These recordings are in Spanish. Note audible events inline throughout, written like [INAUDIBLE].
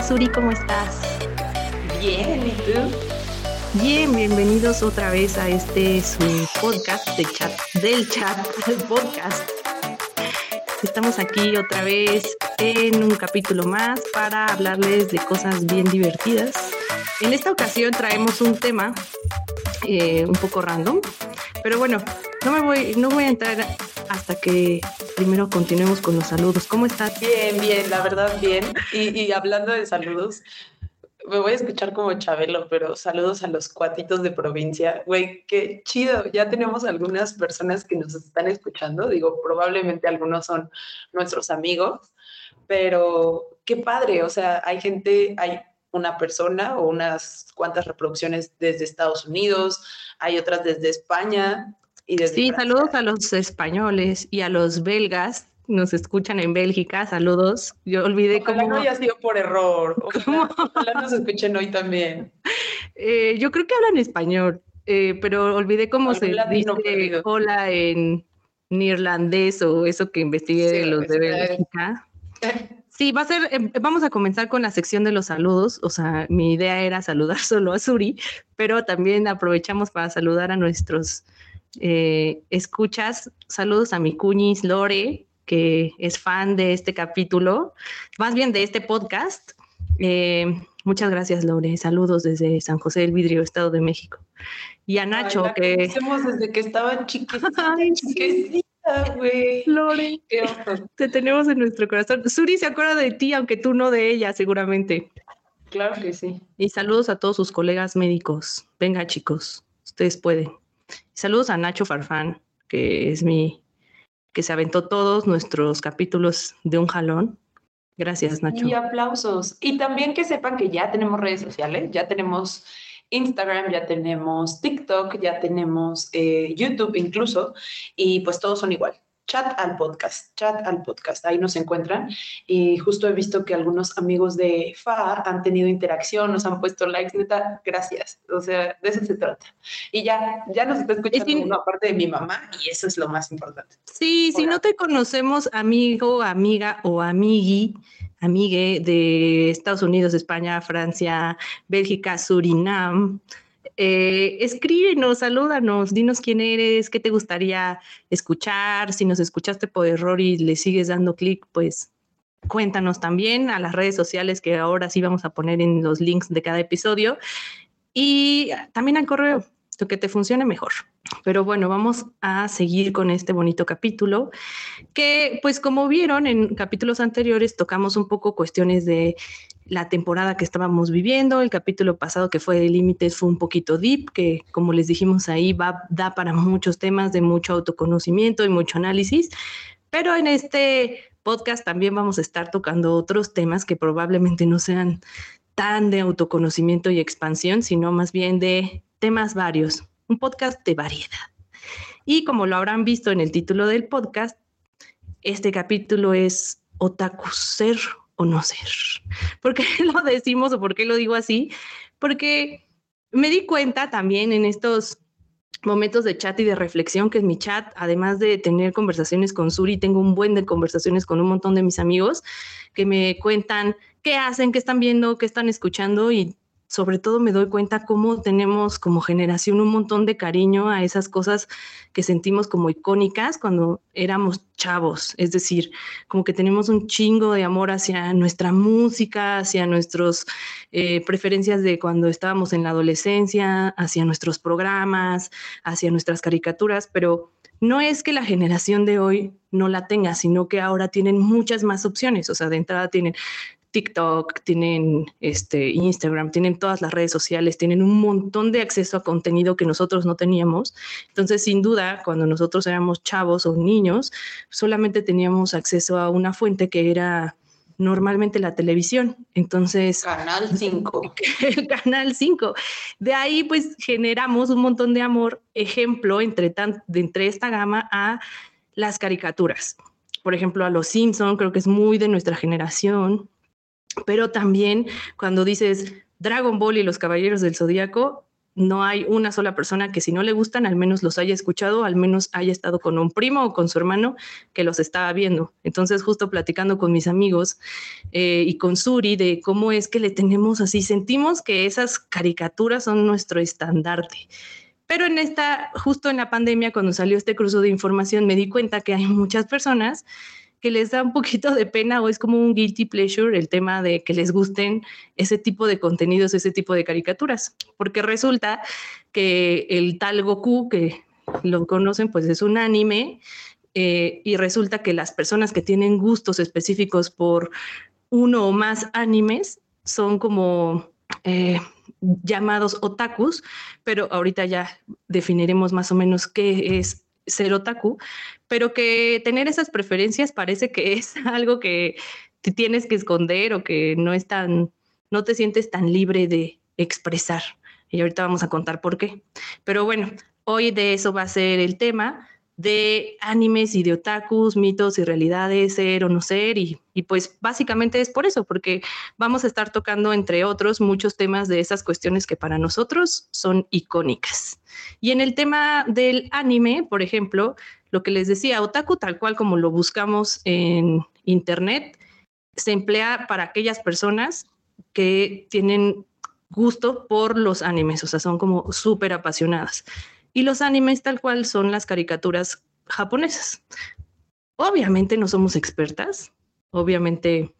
Hola Suri, ¿cómo estás? Bien, ¿y tú? Bien, bienvenidos otra vez a este su podcast de chat, del chat, del podcast. Estamos aquí otra vez en un capítulo más para hablarles de cosas bien divertidas. En esta ocasión traemos un tema eh, un poco random, pero bueno, no me voy, no voy a entrar hasta que primero continuemos con los saludos. ¿Cómo estás? Bien, bien, la verdad, bien. Y, y hablando de saludos, me voy a escuchar como Chabelo, pero saludos a los cuatitos de provincia. Güey, qué chido. Ya tenemos algunas personas que nos están escuchando. Digo, probablemente algunos son nuestros amigos, pero qué padre. O sea, hay gente, hay una persona o unas cuantas reproducciones desde Estados Unidos, hay otras desde España, sí, saludos a los españoles y a los belgas. Nos escuchan en Bélgica, saludos. Yo olvidé cómo. no haya sido por error. Ojalá, nos escuchen hoy también. [LAUGHS] Eh, yo creo que hablan español, eh, pero olvidé cómo se dice hola en neerlandés o eso que investigué de los de Bélgica. [LAUGHS] Sí, va a ser, em, vamos a comenzar con la sección de los saludos. O sea, mi idea era saludar [LAUGHS] solo a Suri, pero también aprovechamos para saludar a nuestros eh, escuchas. Saludos a mi cuñis Lore, que es fan de este capítulo, más bien de este podcast. Eh, muchas gracias, Lore. Saludos desde San José del Vidrio, Estado de México. Y a Nacho, que. desde que estaba [LAUGHS] chiquitita, güey. Lore, te tenemos en nuestro corazón. Suri se acuerda de ti, aunque tú no de ella, seguramente. Claro que sí. Y saludos a todos sus colegas médicos. Venga, chicos, ustedes pueden. Saludos a Nacho Farfán, que es mi, que se aventó todos nuestros capítulos de un jalón. Gracias, Nacho. Y aplausos. Y también que sepan que ya tenemos redes sociales, ya tenemos Instagram, ya tenemos TikTok, ya tenemos eh, YouTube incluso, y pues todos son igual chat al podcast, chat al podcast, ahí nos encuentran. Y justo he visto que algunos amigos de FA han tenido interacción, nos han puesto likes, neta, gracias. O sea, de eso se trata. Y ya, ya nos está escuchando uno aparte de mi mamá y eso es lo más importante. Sí, si no te conocemos, amigo, amiga o amigui, amigue de Estados Unidos, España, Francia, Bélgica, Surinam, eh, escríbenos, salúdanos, dinos quién eres, qué te gustaría escuchar, si nos escuchaste por error y le sigues dando clic, pues cuéntanos también a las redes sociales que ahora sí vamos a poner en los links de cada episodio. Y también al correo, lo que te funcione mejor. Pero bueno, vamos a seguir con este bonito capítulo que pues como vieron en capítulos anteriores tocamos un poco cuestiones de la temporada que estábamos viviendo. El capítulo pasado que fue de límites fue un poquito deep, que como les dijimos ahí va, da para muchos temas de mucho autoconocimiento y mucho análisis. Pero en este podcast también vamos a estar tocando otros temas que probablemente no sean de autoconocimiento y expansión, sino más bien de temas varios, un podcast de variedad. Y como lo habrán visto en el título del podcast, este capítulo es Otaku Ser o no ser. ¿Por qué [LAUGHS] lo decimos o por qué lo digo así? Porque me di cuenta también en estos momentos de chat y de reflexión que en mi chat, además de tener conversaciones con Suri, tengo un buen de conversaciones con un montón de mis amigos que me cuentan qué hacen, qué están viendo, qué están escuchando y sobre todo me doy cuenta cómo tenemos como generación un montón de cariño a esas cosas que sentimos como icónicas cuando éramos chavos. Es decir, como que tenemos un chingo de amor hacia nuestra música, hacia nuestras eh, preferencias de cuando estábamos en la adolescencia, hacia nuestros programas, hacia nuestras caricaturas, pero no es que la generación de hoy no la tenga, sino que ahora tienen muchas más opciones. O sea, de entrada tienen TikTok, tienen este, Instagram, tienen todas las redes sociales, tienen un montón de acceso a contenido que nosotros no teníamos. Entonces, sin duda, cuando nosotros éramos chavos o niños, solamente teníamos acceso a una fuente que era normalmente la televisión. Entonces... Canal 5. [LAUGHS] El Canal 5. De ahí pues generamos un montón de amor, ejemplo, entre, tan, entre esta gama a las caricaturas. Por ejemplo, a Los Simpson, creo que es muy de nuestra generación pero también cuando dices Dragon Ball y los Caballeros del Zodíaco, no hay una sola persona que si no le gustan, al menos los haya escuchado, al menos haya estado con un primo o con su hermano que los estaba viendo. Entonces, justo platicando con mis amigos eh, y con Suri de cómo es que le tenemos así, sentimos que esas caricaturas son nuestro estandarte. Pero en esta, justo en la pandemia, cuando salió este cruzo de información, me di cuenta que hay muchas personas que les da un poquito de pena o es como un guilty pleasure el tema de que les gusten ese tipo de contenidos, ese tipo de caricaturas, porque resulta que el tal Goku, que lo conocen, pues es un anime eh, y resulta que las personas que tienen gustos específicos por uno o más animes son como... Eh, llamados otakus, pero ahorita ya definiremos más o menos qué es ser otaku, pero que tener esas preferencias parece que [LAUGHS] es algo que te tienes que esconder o que no es tan, no te sientes tan libre de expresar. Y ahorita vamos a contar por qué. Pero bueno, hoy de eso va a ser el tema de animes y de otakus, mitos y realidades, ser o no ser, y, y, pues básicamente es por eso, porque vamos a estar tocando, entre otros, muchos temas de esas cuestiones que para nosotros son icónicas. Y en el tema del anime, por ejemplo, lo que les decía, otaku tal cual como lo buscamos en internet, se emplea para aquellas personas que tienen gusto por los animes, o sea, son como súper apasionadas. Y los animes tal cual son las caricaturas japonesas. Obviamente no somos expertas, obviamente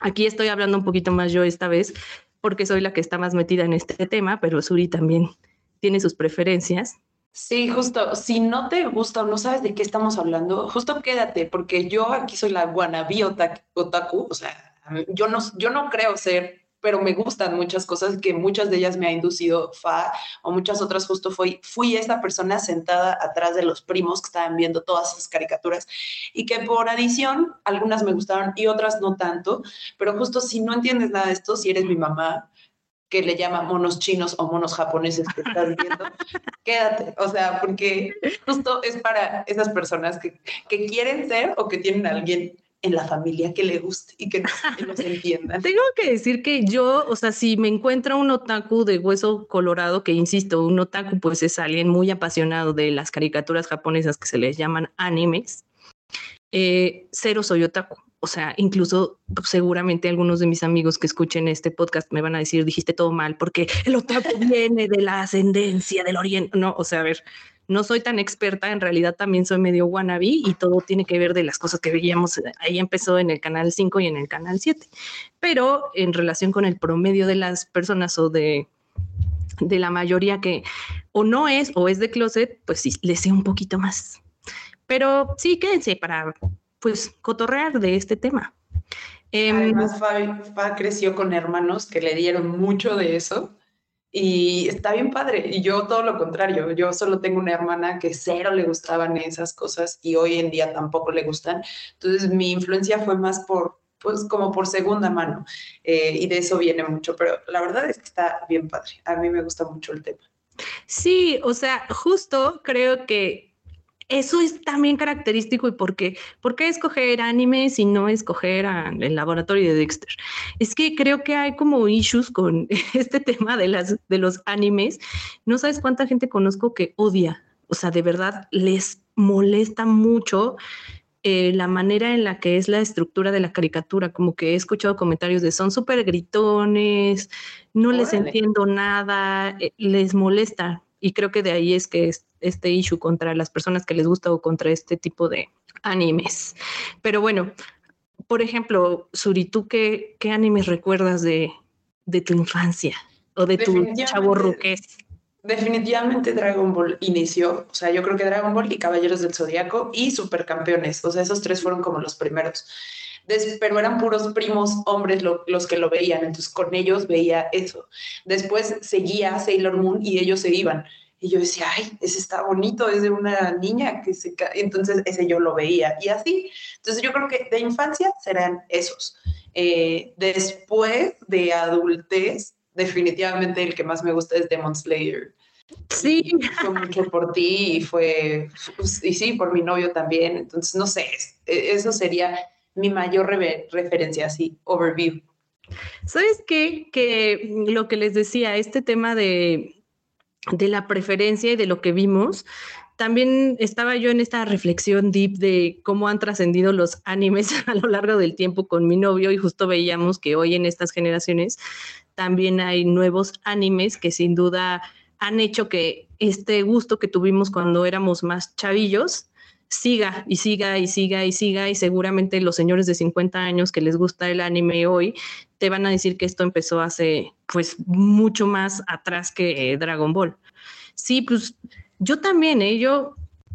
aquí estoy hablando un poquito más yo esta vez porque soy la que está más metida en este tema, pero Suri también tiene sus preferencias. Sí, justo, si no te gusta o no sabes de qué estamos hablando, justo quédate, porque yo aquí soy la wannabe otaku, o sea, yo no, yo no creo ser pero me gustan muchas cosas que muchas de ellas me ha inducido Fa o muchas otras justo fui, fui esa persona sentada atrás de los primos que estaban viendo todas esas caricaturas y que por adición algunas me gustaron y otras no tanto, pero justo si no entiendes nada de esto, si eres mi mamá que le llama monos chinos o monos japoneses que estás viendo, [LAUGHS] quédate, o sea, porque justo es para esas personas que, que quieren ser o que tienen a alguien en la familia que le guste y que, nos entienda. [LAUGHS] Tengo que decir que yo, o sea, si me encuentro un otaku de hueso colorado, que insisto, un otaku pues es alguien muy apasionado de las caricaturas japonesas que se les llaman animes, eh, cero soy otaku. O sea, incluso seguramente algunos de mis amigos que escuchen este podcast me van a decir, dijiste todo mal, porque el otaku [LAUGHS] viene de la ascendencia del oriente. No, o sea, a ver, no soy tan experta, en realidad también soy medio wannabe y todo tiene que ver de las cosas que veíamos. Ahí empezó en el canal 5 y en el canal 7. Pero en relación con el promedio de las personas o de, de la mayoría que o no es o es de closet, pues sí, le sé un poquito más. Pero sí, quédense para pues cotorrear de este tema. Em, Además, Fa creció con hermanos que le dieron mucho de eso y está bien padre. Y yo todo lo contrario, yo solo tengo una hermana que cero le gustaban esas cosas y hoy en día tampoco le gustan. Entonces mi influencia fue más por, pues como por segunda mano. Eh, y de eso viene mucho, pero la verdad es que está bien padre. A mí me gusta mucho el tema. Sí, o sea, justo creo que eso es también característico y por qué, por qué escoger animes y no escoger el laboratorio de Dexter. Es que creo que hay como issues con [LAUGHS] este tema de, las, de los animes. No sabes cuánta gente conozco que odia, o sea, de verdad les molesta mucho eh, la manera en la que es la estructura de la caricatura, como que he escuchado comentarios de son súper gritones, no les entiendo nada, eh, les molesta. Y creo que de ahí es que es este issue contra las personas que les gusta o contra este tipo de animes. Pero bueno, por ejemplo, Suri, ¿tú qué, qué animes recuerdas de, de tu infancia o de tu chavo ruqués? Definitivamente Dragon Ball inició, o sea, yo creo que Dragon Ball y Caballeros del Zodiaco y Supercampeones, o sea, esos tres fueron como los primeros. pero eran puros primos hombres los que lo veían, entonces con ellos veía eso. Después seguía Sailor Moon y ellos se iban. Y yo decía, ay, ese está bonito, es de una niña que se cae. Entonces, ese yo lo veía. Y así. Entonces, yo creo que de infancia serán esos. Eh, después de adultez, definitivamente el que más me gusta es Demon Slayer. Sí. Fue mucho por ti y fue, pues, y sí, por mi novio también. Entonces, no sé, eso sería mi mayor referencia, así, overview. ¿Sabes qué? Que lo que les decía, este tema de de la preferencia y de lo que vimos, también estaba yo en esta reflexión deep de cómo han trascendido los animes [LAUGHS] a lo largo del tiempo con mi novio y justo veíamos que hoy en estas generaciones también hay nuevos animes que sin duda han hecho que este gusto que tuvimos cuando éramos más chavillos siga y siga y siga y siga y seguramente los señores de 50 años que les gusta el anime hoy te van a decir que esto empezó hace pues mucho más atrás que Dragon Ball. Sí, pues yo también, ¿eh?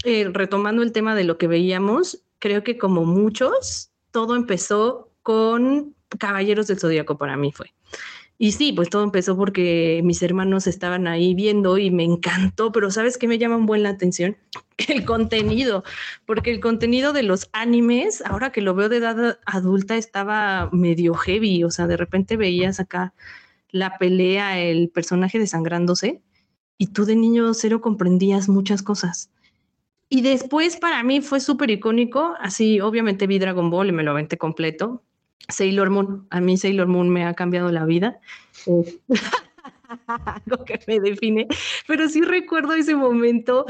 eh, retomando el tema de lo que veíamos, creo que como muchos, todo empezó con Caballeros del Zodíaco para mí fue. Y sí, pues todo empezó porque mis hermanos estaban ahí viendo y me encantó, pero ¿sabes qué me llama un buen la atención? [LAUGHS] El contenido, porque el contenido de los animes, ahora que lo veo de edad adulta, estaba medio heavy, o sea, de repente veías acá la pelea, el personaje desangrándose y tú de niño cero comprendías muchas cosas. Y después para mí fue súper icónico, así obviamente vi Dragon Ball y me lo aventé completo. Sailor Moon, a mí Sailor Moon me ha cambiado la vida. [LAUGHS] algo que me define, pero sí recuerdo ese momento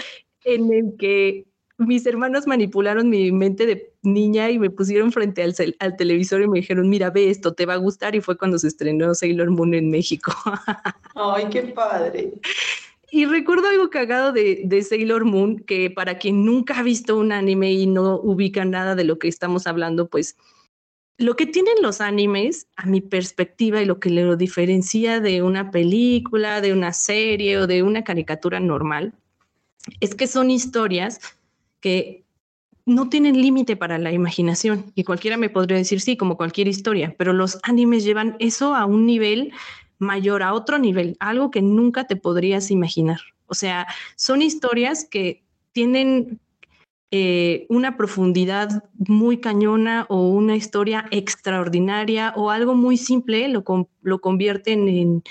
en el que mis hermanos manipularon mi mente de niña y me pusieron frente al, al, televisor y me dijeron, mira, ve esto, te va a gustar. Y fue cuando se estrenó Sailor Moon en México. [LAUGHS] Ay, qué padre. Y recuerdo algo cagado de, de, Sailor Moon, que para quien nunca ha visto un anime y no ubica nada de lo que estamos hablando, pues lo que tienen los animes, a mi perspectiva, y lo que lo diferencia de una película, de una serie o de una caricatura normal, es que son historias que no tienen límite para la imaginación. Y cualquiera me podría decir, sí, como cualquier historia, pero los animes llevan eso a un nivel mayor, a otro nivel, algo que nunca te podrías imaginar. O sea, son historias que tienen eh, una profundidad muy cañona o una historia extraordinaria o algo muy simple lo, lo convierten en,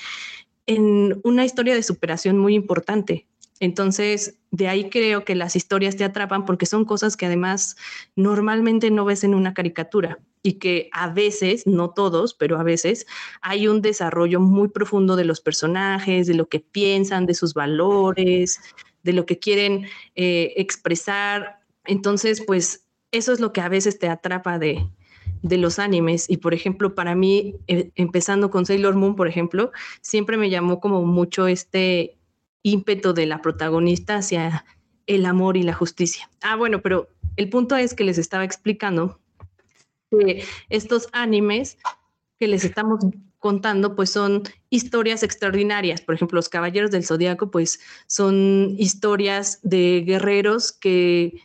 en una historia de superación muy importante. Entonces, de ahí creo que las historias te atrapan porque son cosas que además normalmente no ves en una caricatura y que a veces, no todos, pero a veces hay un desarrollo muy profundo de los personajes, de lo que piensan, de sus valores, de lo que quieren eh, expresar. Entonces, pues eso es lo que a veces te atrapa de, de los animes. Y por ejemplo, para mí, eh, empezando con Sailor Moon, por ejemplo, siempre me llamó como mucho este ímpetu de la protagonista hacia el amor y la justicia. Ah, bueno, pero el punto es que les estaba explicando que estos animes que les estamos contando, pues son historias extraordinarias. Por ejemplo, los Caballeros del Zodíaco, pues son historias de guerreros que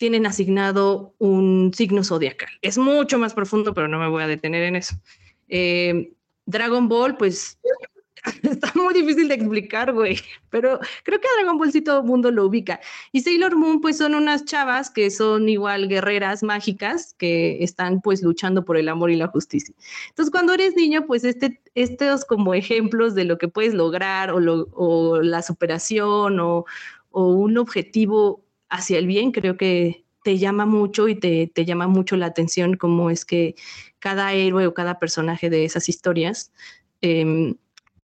tienen asignado un signo zodiacal. Es mucho más profundo, pero no me voy a detener en eso. Eh, Dragon Ball, pues [LAUGHS] Está muy difícil de explicar, güey, pero creo que Dragon Ball sí todo el mundo lo ubica. Y Sailor Moon, pues son unas chavas que son igual guerreras mágicas que están pues luchando por el amor y la justicia. Entonces, cuando eres niño, pues este, estos como ejemplos de lo que puedes lograr o, la superación o, un objetivo hacia el bien, creo que te llama mucho y te, te llama mucho la atención cómo es que cada héroe o cada personaje de esas historias eh,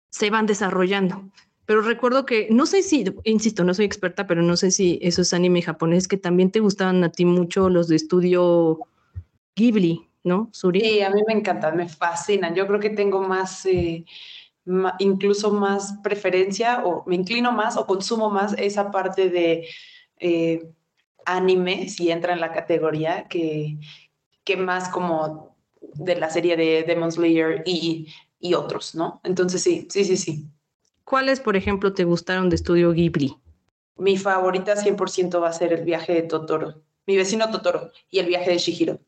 se van desarrollando. Pero recuerdo que, no sé si, insisto, no soy experta, pero no sé si esos anime japonés que también te gustaban a ti mucho, los de estudio Ghibli, ¿no, Suri? Sí, a mí me encantan, me fascinan. Yo creo que tengo más, eh, incluso más preferencia o me inclino más o consumo más esa parte de eh, anime, si entra en la categoría, que, que más como de la serie de Demon Slayer y y otros, ¿no? Entonces sí, sí, sí, sí. ¿Cuáles, por ejemplo, te gustaron de Estudio Ghibli? Mi favorita 100% va a ser el viaje de Totoro, mi vecino Totoro y el viaje de Shihiro.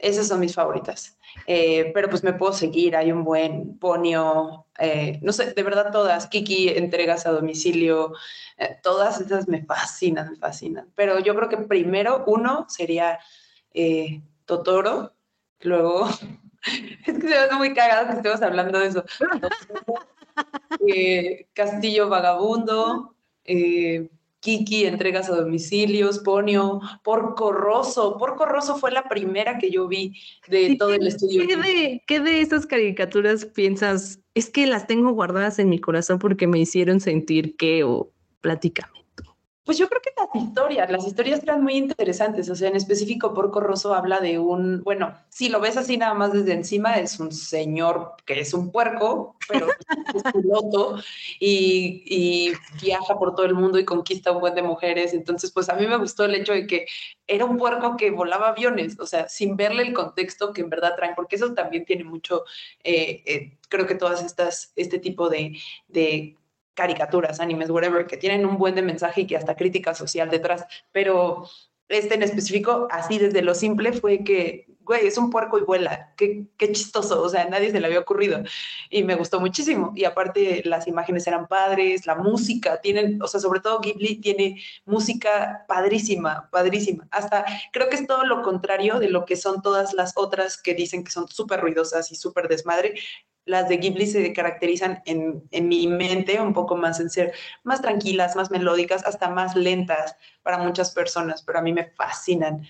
Esas son mis favoritas. Eh, pero pues me puedo seguir, hay un buen Ponio, eh, no sé, de verdad todas, Kiki, entregas a domicilio, eh, todas esas me fascinan, me fascinan. Pero yo creo que primero uno sería Totoro, luego [LAUGHS] es que se me hace muy cagado que estemos hablando de eso. [LAUGHS] Castillo Vagabundo, eh, Kiki, entregas a domicilios, Ponio, Porco Rosso. Porco Rosso fue la primera que yo vi de todo el estudio. ¿qué de, ¿Qué de esas caricaturas piensas? Es que las tengo guardadas en mi corazón porque me hicieron sentir que o platícame. Pues yo creo que las historias, las historias eran muy interesantes, o sea, en específico Porco Rosso habla de un, bueno, si lo ves así nada más desde encima, es un señor que es un puerco, pero [LAUGHS] es piloto y, viaja por todo el mundo y conquista un buen de mujeres, entonces pues a mí me gustó el hecho de que era un puerco que volaba aviones, o sea, sin verle el contexto que en verdad traen, porque eso también tiene mucho, eh, eh, creo que todas estas, este tipo de caricaturas, animes, whatever, que tienen un buen de mensaje y que hasta crítica social detrás, pero este en específico, así desde lo simple, fue que, güey, es un puerco y vuela, qué, qué chistoso, o sea, nadie se le había ocurrido y me gustó muchísimo. Y aparte las imágenes eran padres, la música, tienen, o sea, sobre todo Ghibli tiene música padrísima, padrísima. Hasta creo que es todo lo contrario de lo que son todas las otras que dicen que son súper ruidosas y súper desmadre las de Ghibli se caracterizan en, en, mi mente un poco más en ser más tranquilas, más melódicas, hasta más lentas para muchas personas, pero a mí me fascinan.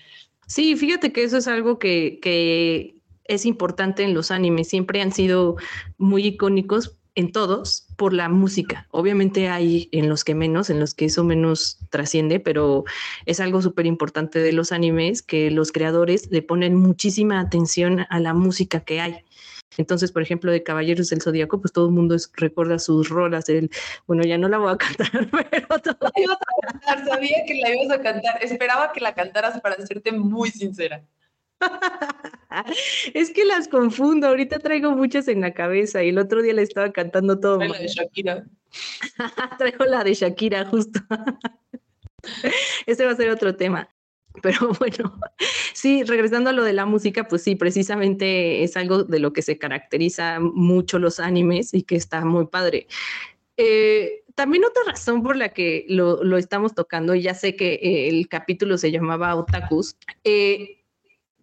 Sí, fíjate que eso es algo que, que es importante en los animes, siempre han sido muy icónicos en todos por la música. Obviamente hay en los que menos, en los que eso menos trasciende, pero es algo súper importante de los animes que los creadores le ponen muchísima atención a la música que hay. Entonces, por ejemplo, de Caballeros del Zodíaco, pues todo el mundo recuerda sus rolas. El, bueno, ya no la voy a [LAUGHS] cantar, pero todo... La ibas a cantar, sabía que la ibas a cantar. Esperaba que la cantaras para serte muy sincera. [LAUGHS] es que las confundo. Ahorita traigo muchas en la cabeza y el otro día le estaba cantando todo. Traigo la de Shakira. [LAUGHS] traigo la de Shakira, justo. Ese va a ser otro tema. Pero [LAUGHS] bueno, sí, regresando a lo de la música, pues sí, precisamente es algo de lo que se caracteriza mucho los animes y que está muy padre. Eh, también otra razón por la que lo, lo, estamos tocando, y ya sé que eh, el capítulo se llamaba Otakus, eh,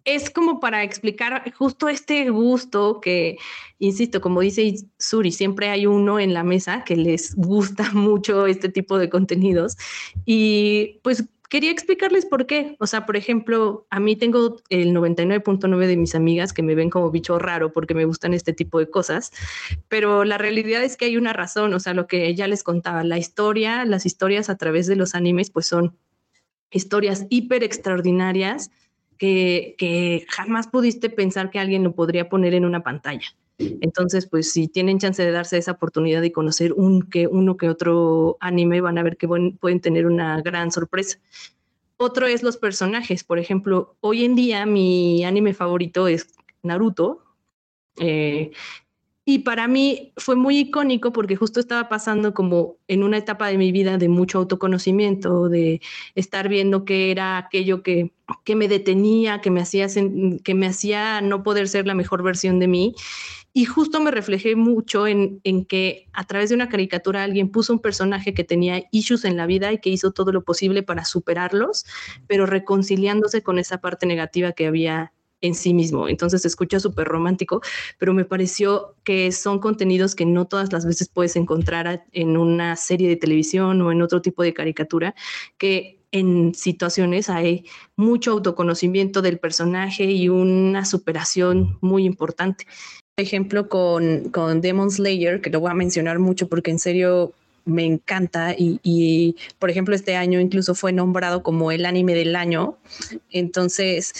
es como para explicar justo este gusto que, insisto, como dice Suri, siempre hay uno en la mesa que les gusta [LAUGHS] mucho este tipo de contenidos y pues quería explicarles por qué. O sea, por ejemplo, a mí tengo el 99.9 de mis amigas que me ven como bicho raro porque me gustan este tipo de cosas, pero la realidad es que hay una razón, o sea, lo que ya les contaba, la historia, las historias a través de los animes, pues son historias hiper extraordinarias que, que jamás pudiste pensar que alguien lo podría poner en una pantalla. Entonces, pues si tienen chance de darse esa oportunidad y conocer un que uno que otro anime, van a ver que pueden tener una gran sorpresa. Otro es los personajes. Por ejemplo, hoy en día mi anime favorito es Naruto. Eh, y para mí fue muy icónico porque justo estaba pasando como en una etapa de mi vida de mucho autoconocimiento, de estar viendo qué era aquello que, que me detenía, que me, hacía, que me hacía no poder ser la mejor versión de mí. Y justo me reflejé mucho en, en, que a través de una caricatura alguien puso un personaje que tenía issues en la vida y que hizo todo lo posible para superarlos, pero reconciliándose con esa parte negativa que había en sí mismo. Entonces se escucha súper romántico, pero me pareció que son contenidos que no todas las veces puedes encontrar en una serie de televisión o en otro tipo de caricatura, que en situaciones hay mucho autoconocimiento del personaje y una superación muy importante. Ejemplo, con, con Demon Slayer, que lo voy a mencionar mucho porque en serio me encanta y, y, por ejemplo este año incluso fue nombrado como el anime del año. Entonces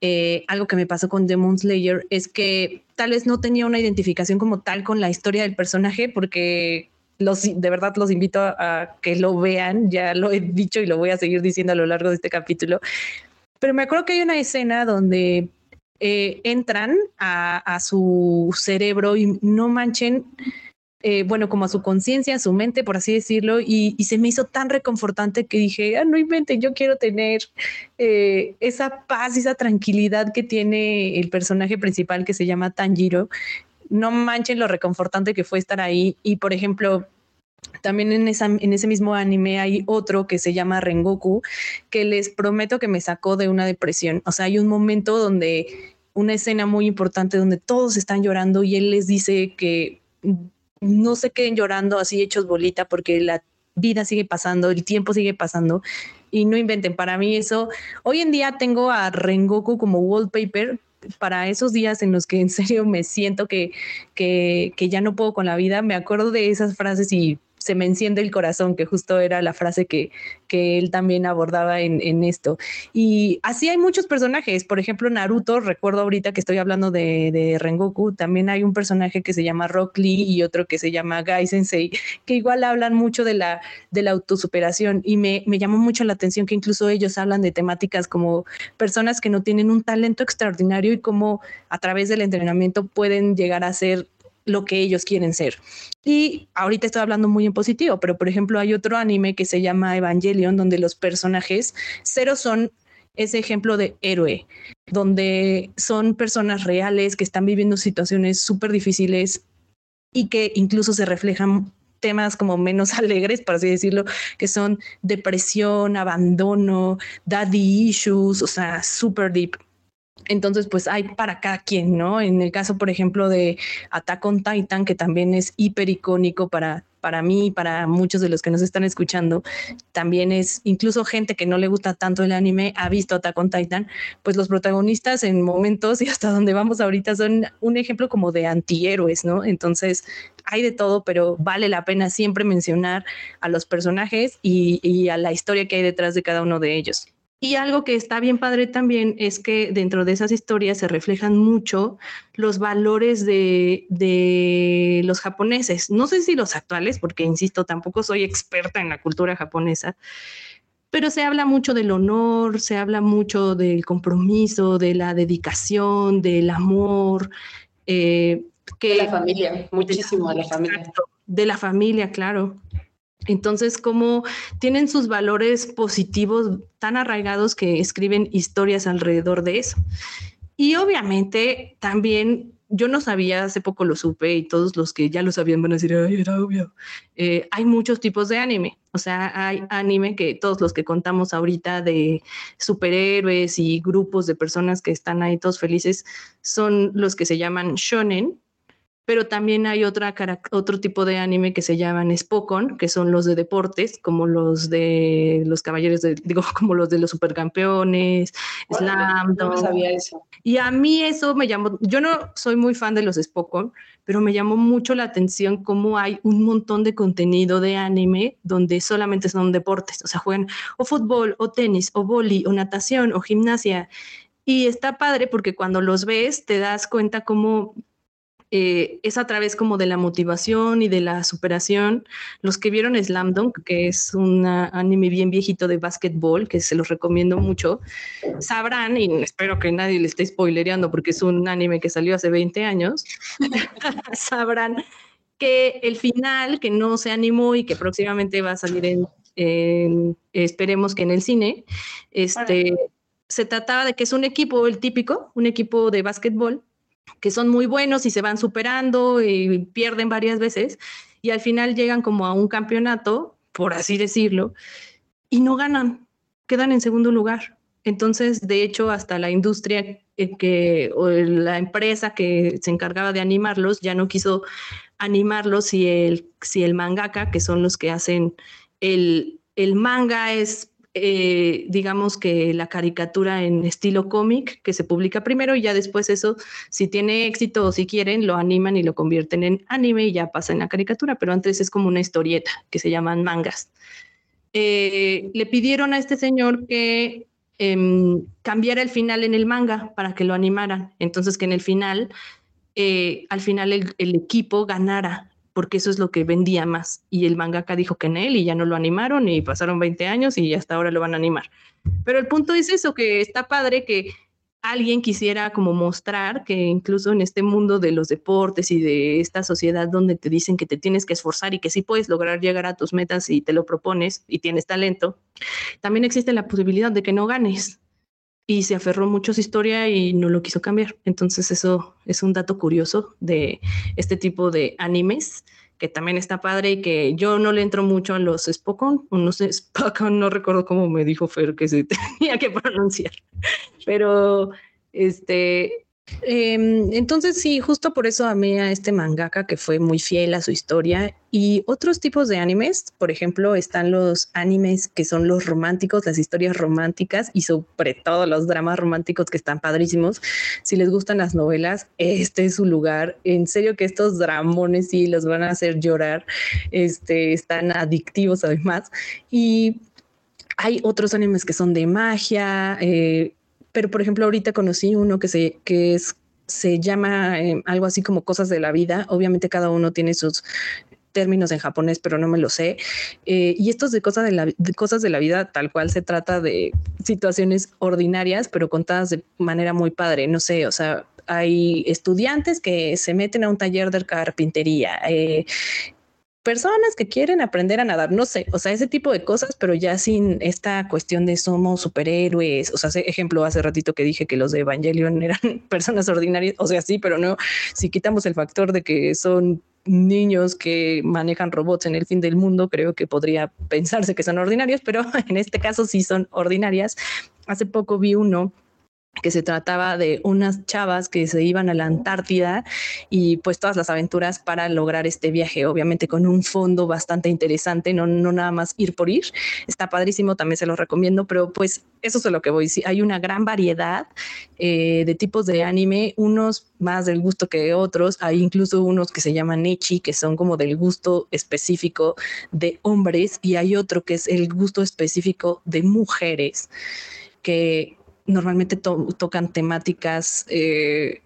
eh, algo que me pasó con Demon Slayer es que tal vez no tenía una identificación como tal con la historia del personaje porque los, de verdad los invito a, que lo vean, ya lo he dicho y lo voy a seguir diciendo a lo largo de este capítulo, pero me acuerdo que hay una escena donde eh, entran a, su cerebro y no manchen eh, bueno, como a su conciencia, a su mente, por así decirlo, y, se me hizo tan reconfortante que dije, ah, no invente, yo quiero tener eh, esa paz esa tranquilidad que tiene el personaje principal que se llama Tanjiro. No manchen lo reconfortante que fue estar ahí. Y por ejemplo, también en, ese mismo anime hay otro que se llama Rengoku, que les prometo que me sacó de una depresión. O sea, hay un momento donde una escena muy importante donde todos están llorando y él les dice que no se queden llorando así hechos bolita porque la vida sigue pasando, el tiempo sigue pasando y no inventen. Para mí eso, hoy en día tengo a Rengoku como wallpaper para esos días en los que en serio me siento que, que ya no puedo con la vida, me acuerdo de esas frases y se me enciende el corazón, que justo era la frase que, que él también abordaba en, en, esto. Y así hay muchos personajes, por ejemplo, Naruto, recuerdo ahorita que estoy hablando de, de, Rengoku, también hay un personaje que se llama Rock Lee y otro que se llama Gai Sensei, que igual hablan mucho de la, de la autosuperación y me, me llamó mucho la atención que incluso ellos hablan de temáticas como personas que no tienen un talento extraordinario y cómo a través del entrenamiento pueden llegar a ser lo que ellos quieren ser. Y ahorita estoy hablando muy en positivo, pero por ejemplo hay otro anime que se llama Evangelion, donde los personajes cero son ese ejemplo de héroe, donde son personas reales que están viviendo situaciones súper difíciles y que incluso se reflejan temas como menos [LAUGHS] alegres, por así decirlo, que son depresión, abandono, daddy issues, o sea, super deep. Entonces, pues hay para cada quien, ¿no? En el caso, por ejemplo, de Attack on Titan, que también es hiper icónico para, para mí y para muchos de los que nos están escuchando, también es, incluso gente que no le gusta tanto el anime, ha visto Attack on Titan, pues los protagonistas en momentos [LAUGHS] y hasta donde vamos ahorita son un ejemplo como de antihéroes, ¿no? Entonces, hay de todo, pero vale la pena siempre mencionar a los personajes y, y a la historia que hay detrás de cada uno de ellos. Y algo que está bien padre también es que dentro de esas historias se reflejan mucho los valores de, de, los japoneses. No sé si los actuales, porque insisto, tampoco soy experta en la cultura japonesa, pero se habla mucho del honor, se habla mucho del compromiso, de la dedicación, del amor. Eh, que, de la familia, muchísimo de la, de la familia. De la familia, claro. Entonces, como tienen sus valores positivos tan arraigados que escriben historias alrededor de eso. Y obviamente también yo no sabía, hace poco lo supe y todos los que ya lo sabían van a decir, ay, era obvio. Eh, hay muchos tipos de anime. O sea, hay anime que todos los que contamos ahorita de superhéroes y grupos de personas que están ahí todos felices son los que se llaman shonen, pero también hay otra, otro tipo de anime que se llaman Spokon, que son los de deportes, como los de los caballeros, de, digo, [LAUGHS] como los de los supercampeones, Slam. No sabía eso. Y a mí eso me llamó, yo no soy muy fan de los Spokon, pero me llamó mucho la atención cómo hay un montón de contenido de anime donde solamente son deportes, o sea, juegan o fútbol, o tenis, o boli, o natación, o gimnasia. Y está padre porque cuando los ves te das cuenta cómo eh, es a través como de la motivación y de la superación. Los que vieron Slam Dunk, que es un anime bien viejito de básquetbol, que se los recomiendo mucho, sabrán, y espero que nadie le esté spoilereando porque es un anime que salió hace 20 años, [LAUGHS] sabrán que el final, que no se animó y que próximamente va a salir en, en esperemos que en el cine, este, se trataba de que es un equipo, el típico, un equipo de básquetbol, que son muy buenos y se van superando y pierden varias veces y al final llegan como a un campeonato, por así decirlo, y no ganan, quedan en segundo lugar. Entonces, de hecho, hasta la industria eh, que, o la empresa que se encargaba de animarlos ya no quiso animarlos si el, si el mangaka, que son los que hacen el, el manga, es eh, digamos que la caricatura en estilo cómic que se publica primero y ya después eso, si tiene éxito o si quieren, lo animan y lo convierten en anime y ya pasa en la caricatura, pero antes es como una historieta que se llaman mangas. Eh, le pidieron a este señor que eh, cambiara el final en el manga para que lo animaran, entonces que en el final, eh, al final el, el equipo ganara porque eso es lo que vendía más. Y el mangaka dijo que en él y ya no lo animaron y pasaron 20 años y hasta ahora lo van a animar. Pero el punto es eso, que está padre que alguien quisiera como mostrar que incluso en este mundo de los deportes y de esta sociedad donde te dicen que te tienes que esforzar y que sí puedes lograr llegar a tus metas y te lo propones y tienes talento, también existe la posibilidad de que no ganes y se aferró mucho a su historia y no lo quiso cambiar. Entonces eso es un dato curioso de este tipo de animes que también está padre y que yo no le entro mucho a los Spokon, o no sé, [LAUGHS] Spokon, no recuerdo cómo me dijo Fer que se [LAUGHS] tenía que pronunciar, pero este, Em, entonces sí, justo por eso amé a este mangaka que fue muy fiel a su historia y otros tipos de animes, por ejemplo, están los animes que son los románticos, las historias románticas y sobre todo los dramas románticos que están padrísimos. Si les gustan las novelas, este es su lugar. En serio que estos dramones sí los van a hacer llorar. Este están adictivos además y hay otros animes que son de magia, eh, pero por ejemplo ahorita conocí uno que se, que es, se llama eh, algo así como cosas de la vida. Obviamente cada uno tiene sus términos en japonés, pero no me lo sé. Eh, y estos de cosas de, la, cosas de la vida, tal cual se trata de situaciones ordinarias, pero contadas de manera muy padre. No sé, o sea, hay estudiantes que se meten a un taller de carpintería. Eh, personas que quieren aprender a nadar, no sé, o sea, ese tipo de cosas, pero ya sin esta cuestión de somos superhéroes, o sea, ejemplo, hace ratito que dije que los de Evangelion [LAUGHS] eran personas ordinarias, o sea, sí, pero no, si quitamos el factor de que son niños que manejan robots en el fin del mundo, creo que podría pensarse que son ordinarios, pero [LAUGHS] en este caso sí son ordinarias. Hace poco vi uno que se trataba de unas chavas que se iban a la Antártida y pues todas las aventuras para lograr este viaje, obviamente con un fondo bastante interesante, no, no nada más ir por ir, está padrísimo, también se lo recomiendo, pero pues eso es lo que voy, sí, hay una gran variedad eh, de tipos de anime, unos más del gusto que otros, hay incluso unos que se llaman Echi, que son como del gusto específico de hombres y hay otro que es el gusto específico de mujeres que normalmente tocan temáticas eh,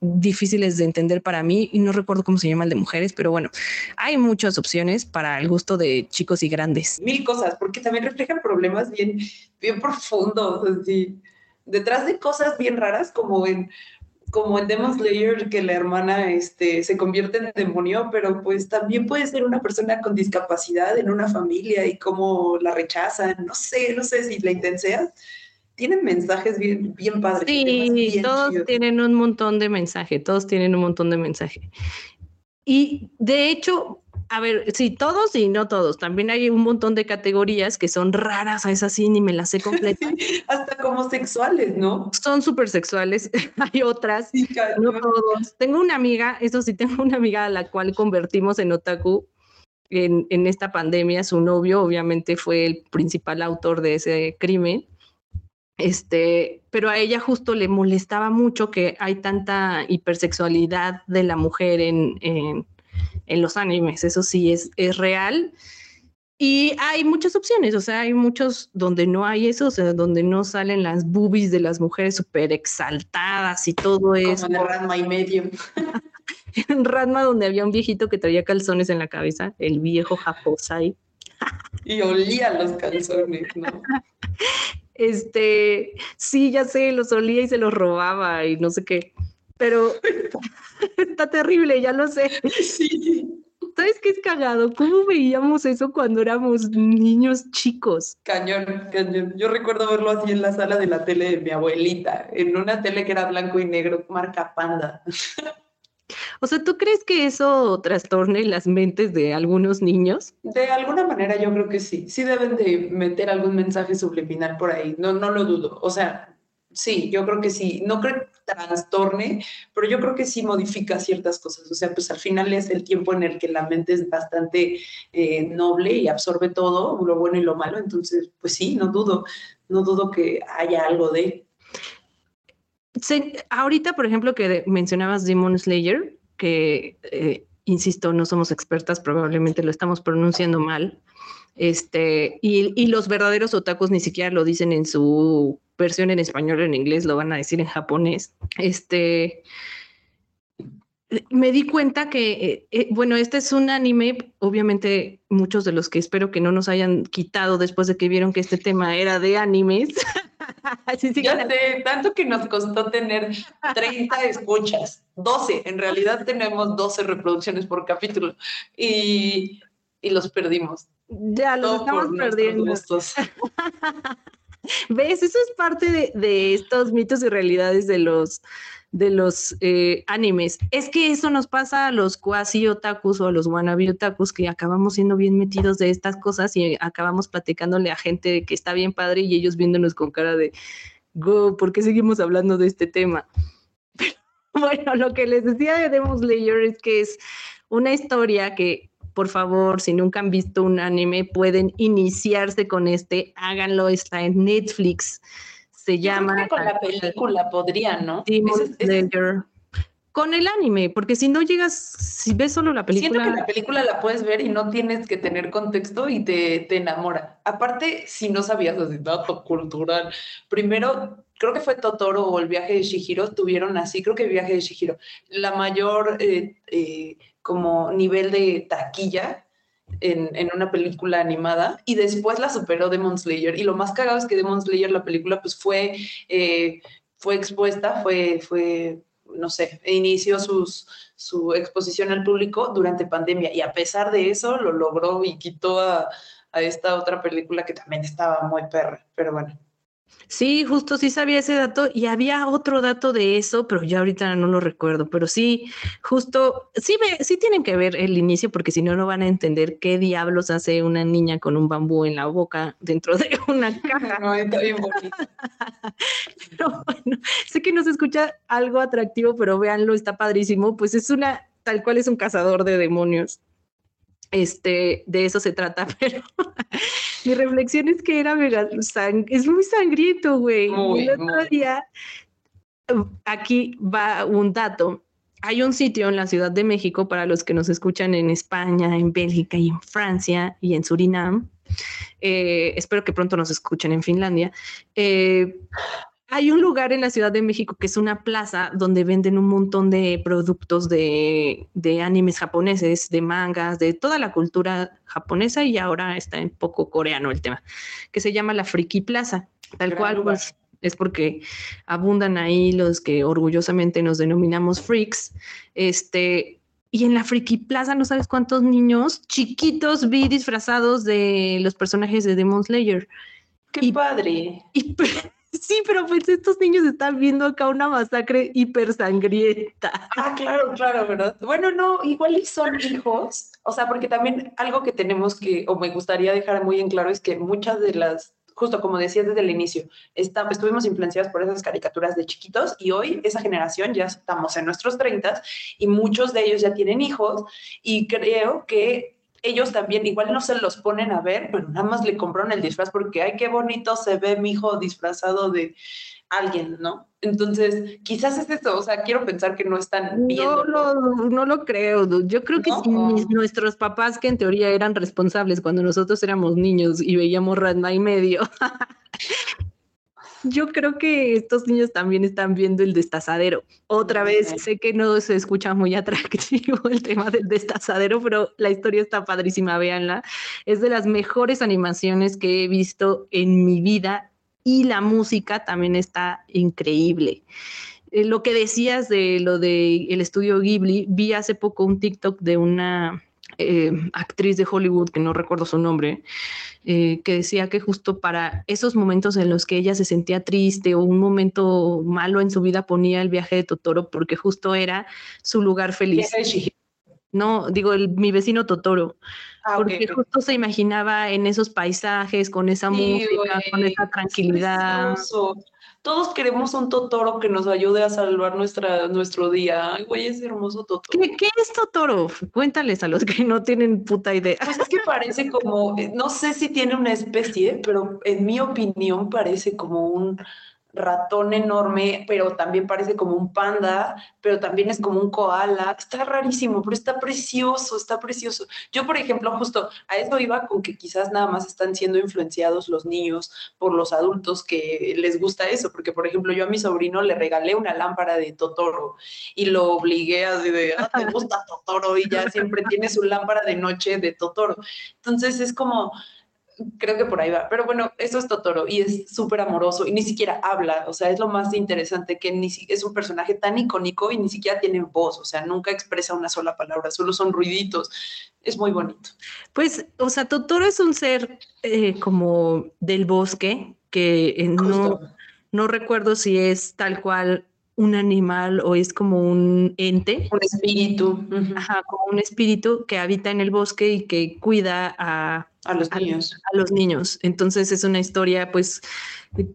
difíciles de entender para mí y no recuerdo cómo se llama el de mujeres, pero bueno, hay muchas opciones para el gusto de chicos y grandes. Mil cosas, porque también reflejan problemas bien, bien profundos, así, detrás de cosas bien raras como en como en Demon Slayer, que la hermana este, se convierte en demonio, pero pues también puede ser una persona con discapacidad en una familia y cómo la rechazan, no sé, no sé si la intenseas tienen mensajes bien, bien padres. Sí, todos tienen un montón de mensaje, todos tienen un montón de mensaje. Y de hecho, a ver, sí, todos y no todos. También hay un montón de categorías que son raras, a esas sí ni me las sé completas. [LAUGHS] Hasta como sexuales, ¿no? Son súper sexuales. [LAUGHS] hay otras, no todos. Tengo una amiga, eso sí, tengo una amiga a la cual convertimos en otaku en, en esta pandemia. Su novio obviamente fue el principal autor de ese crimen este, pero a ella justo le molestaba mucho que hay tanta hipersexualidad de la mujer en, en, los animes. Eso sí es, es real. Y hay muchas opciones, o sea, hay muchos donde no hay eso, o sea, donde no salen las boobies de las mujeres súper exaltadas y todo eso. Como en Ranma y medio. [LAUGHS] en Ranma, donde había un viejito que traía calzones en la cabeza, el viejo Japosai. y olía los calzones, ¿no? [LAUGHS] Este, sí, ya sé, los olía y se los robaba y no sé qué, pero [LAUGHS] está terrible, ya lo sé. Sí. ¿Sabes qué es cagado? ¿Cómo veíamos eso cuando éramos niños chicos? Cañón, cañón. Yo recuerdo verlo así en la sala de la tele de mi abuelita, en una tele que era blanco y negro, marca panda. [LAUGHS] O sea, ¿tú crees que eso trastorne las mentes de algunos niños? De alguna manera yo creo que sí. Sí deben de meter algún mensaje subliminal por ahí. No, no lo dudo. O sea, sí, yo creo que sí. No creo que trastorne, pero yo creo que sí modifica ciertas cosas. O sea, pues al final es el tiempo en el que la mente es bastante eh, noble y absorbe todo, lo bueno y lo malo. Entonces, pues sí, no dudo, no dudo que haya algo de ahorita, por ejemplo, que mencionabas Demon Slayer, que eh, insisto, no somos expertas, probablemente lo estamos pronunciando mal. Este, y, y, los verdaderos otakus ni siquiera lo dicen en su versión en español o en inglés, lo van a decir en japonés. Este, me di cuenta que, eh, eh, bueno, este es un anime, obviamente muchos de los que espero que no nos hayan quitado después de que vieron que este tema era de animes. [LAUGHS] [LAUGHS] Así sí, ya sé, tanto que nos costó tener 30 escuchas, 12, en realidad tenemos 12 reproducciones por capítulo y, y los perdimos. Ya, los estamos perdiendo. [LAUGHS] [LAUGHS] ¿Ves? Eso es parte de, de estos mitos y realidades de los de los eh, animes. Es que eso nos pasa a los cuasi otakus o a los wannabe otakus que acabamos siendo bien metidos de estas cosas y acabamos platicándole a gente que está bien padre y ellos viéndonos con cara de, go, ¿por qué seguimos hablando de este tema? [LAUGHS] bueno, lo que les decía de Demon Slayer es que es una historia que, por favor, si nunca han visto un anime, pueden iniciarse con este, háganlo, está en Netflix. Se llama. con la película podrían, ¿no? Demon Slayer con el anime, porque si no llegas, si ves solo la película. Siento que la película la puedes ver y no tienes que tener contexto y te, te enamora. Aparte, si no sabías así, dato cultural, primero, creo que fue Totoro o el viaje de Shihiro, tuvieron así, creo que el viaje de Shihiro, la mayor eh, eh, como nivel de taquilla en, en, una película animada y después la superó Demon Slayer. Y lo más cagado es que Demon Slayer, la película, pues fue, eh, fue expuesta, fue, fue no sé, inició su exposición al público durante pandemia y a pesar de eso lo logró y quitó a, a esta otra película que también estaba muy perra, pero bueno. Sí, justo sí sabía ese dato y había otro dato de eso, pero ya ahorita no lo recuerdo, pero sí, justo, sí, ve, sí tienen que ver el inicio porque si no, no van a entender qué diablos hace una niña con un bambú en la boca dentro de [LAUGHS] una [LAUGHS] caja. No, está bien bonito. [LAUGHS] pero bueno, sé que no se escucha algo atractivo, pero véanlo, está padrísimo, pues es una, tal cual es un cazador de demonios. Este, de eso se trata, [LAUGHS] pero mi reflexión es que era mega es muy sangriento, güey. el otro día, aquí va un dato. Hay un sitio en la Ciudad de México para los que nos escuchan en España, en Bélgica y en Francia y en Surinam. Eh, espero que pronto nos escuchen en Finlandia. Eh, hay un lugar en la Ciudad de México que es una plaza donde venden un montón de productos de, de, animes japoneses, de mangas, de toda la cultura japonesa y ahora está en poco coreano el tema, que se llama la Friki Plaza, tal cual pues, es porque abundan ahí los que orgullosamente nos denominamos freaks. Este, y en la Friki Plaza no sabes cuántos niños chiquitos vi disfrazados de los personajes de Demon Slayer. ¡Qué padre! Y, [LAUGHS] Sí, pero pues estos niños están viendo acá una masacre hiper sangrienta. Ah, claro, claro, ¿verdad? Bueno, no, igual y son hijos, o sea, porque también algo que tenemos que, o me gustaría dejar muy en claro, es que muchas de las, justo como decías desde el inicio, está, estuvimos influenciadas por esas caricaturas de chiquitos y hoy esa generación ya estamos en nuestros 30 y muchos de ellos ya tienen hijos y creo que ellos también igual no se los ponen a ver, pero nada más le compraron el disfraz porque, ay, qué bonito se ve mi hijo disfrazado de alguien, ¿no? Entonces, quizás es eso, o sea, quiero pensar que no están viendo. No, lo, no lo creo, yo creo que si nuestros papás, que en teoría eran responsables cuando nosotros éramos niños y veíamos Ranma y medio, [LAUGHS] yo creo que estos niños también están viendo el destazadero. Otra vez, sé que no se escucha muy [LAUGHS] atractivo el tema del destazadero, pero la historia está padrísima, véanla. Es de las mejores animaciones que he visto en mi vida y la música también está increíble. Eh, lo que decías de lo del el estudio Ghibli, vi hace poco un TikTok de una eh, actriz de Hollywood, que no recuerdo su nombre, eh, que decía que justo para esos momentos en los que ella se sentía triste o un momento malo en su vida ponía el viaje de Totoro porque justo era su lugar feliz. No, digo, el, mi vecino Totoro. Ah, porque justo se imaginaba en esos paisajes, con esa música, con esa tranquilidad todos queremos un Totoro que nos ayude a salvar nuestra, nuestro día. Ay, güey, es hermoso Totoro. ¿Qué, ¿Qué, es Totoro? Cuéntales a los que no tienen puta idea. Pues es que parece como, eh, no sé si tiene una especie, pero en mi opinión parece como un ratón enorme, pero también parece como un panda, pero también es como un koala. Está rarísimo, pero está precioso, está precioso. Yo, por ejemplo, justo a eso iba con que quizás nada más están siendo influenciados los niños por los adultos que les gusta eso, porque, por ejemplo, yo a mi sobrino le regalé una lámpara de Totoro y lo obligué a de, ah, te gusta Totoro y ya siempre tiene su lámpara de noche de Totoro. Entonces es como creo que por ahí va. Pero bueno, eso es Totoro y es súper amoroso y ni siquiera habla. O sea, es lo más interesante que ni es un personaje tan icónico y ni siquiera tiene voz. O sea, nunca expresa una sola palabra, solo son ruiditos. Es muy bonito. Pues, o sea, Totoro es un ser eh, como del bosque que eh, no, no recuerdo si es tal cual un animal o es como un ente. Un espíritu. Ajá, como un espíritu que habita en el bosque y que cuida a, a los niños. A, los niños. Entonces es una historia pues